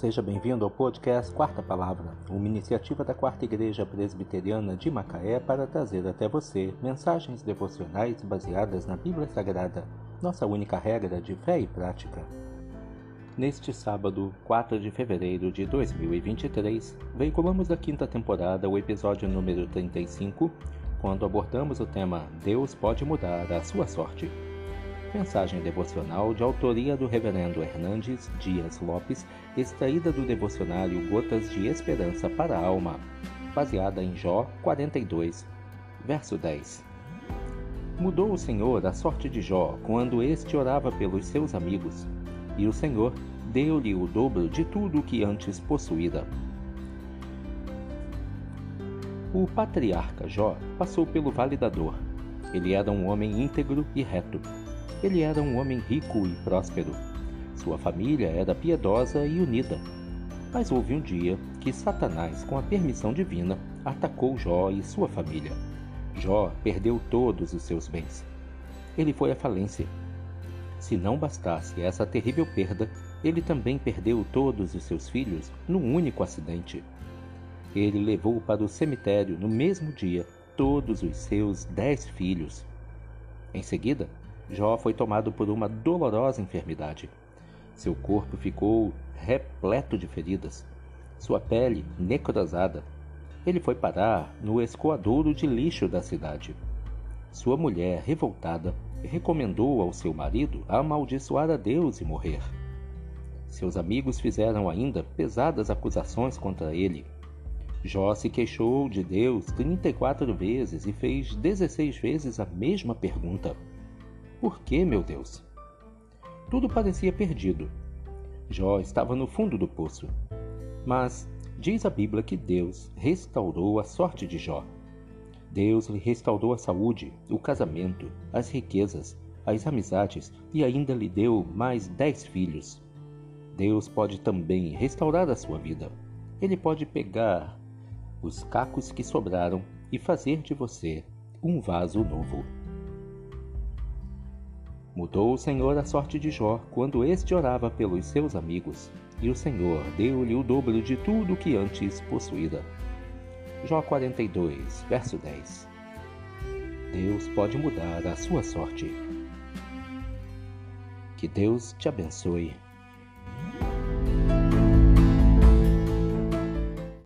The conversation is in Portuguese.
Seja bem-vindo ao podcast Quarta Palavra, uma iniciativa da Quarta Igreja Presbiteriana de Macaé para trazer até você mensagens devocionais baseadas na Bíblia Sagrada, nossa única regra de fé e prática. Neste sábado, 4 de fevereiro de 2023, veiculamos da quinta temporada o episódio número 35, quando abordamos o tema Deus pode mudar a sua sorte. Mensagem devocional de autoria do Reverendo Hernandes Dias Lopes, extraída do devocionário Gotas de Esperança para a Alma, baseada em Jó 42, verso 10. Mudou o Senhor a sorte de Jó quando este orava pelos seus amigos, e o Senhor deu-lhe o dobro de tudo o que antes possuíra. O patriarca Jó passou pelo vale da dor. Ele era um homem íntegro e reto ele era um homem rico e próspero. Sua família era piedosa e unida. Mas houve um dia que Satanás, com a permissão divina, atacou Jó e sua família. Jó perdeu todos os seus bens. Ele foi à falência. Se não bastasse essa terrível perda, ele também perdeu todos os seus filhos num único acidente. Ele levou para o cemitério no mesmo dia todos os seus dez filhos. Em seguida, Jó foi tomado por uma dolorosa enfermidade. Seu corpo ficou repleto de feridas, sua pele necrosada. Ele foi parar no escoadouro de lixo da cidade. Sua mulher, revoltada, recomendou ao seu marido amaldiçoar a Deus e morrer. Seus amigos fizeram ainda pesadas acusações contra ele. Jó se queixou de Deus 34 vezes e fez 16 vezes a mesma pergunta. Por que, meu Deus? Tudo parecia perdido. Jó estava no fundo do poço. Mas diz a Bíblia que Deus restaurou a sorte de Jó. Deus lhe restaurou a saúde, o casamento, as riquezas, as amizades e ainda lhe deu mais dez filhos. Deus pode também restaurar a sua vida. Ele pode pegar os cacos que sobraram e fazer de você um vaso novo. Mudou o Senhor a sorte de Jó quando este orava pelos seus amigos, e o Senhor deu-lhe o dobro de tudo que antes possuíra. Jó 42, verso 10. Deus pode mudar a sua sorte. Que Deus te abençoe.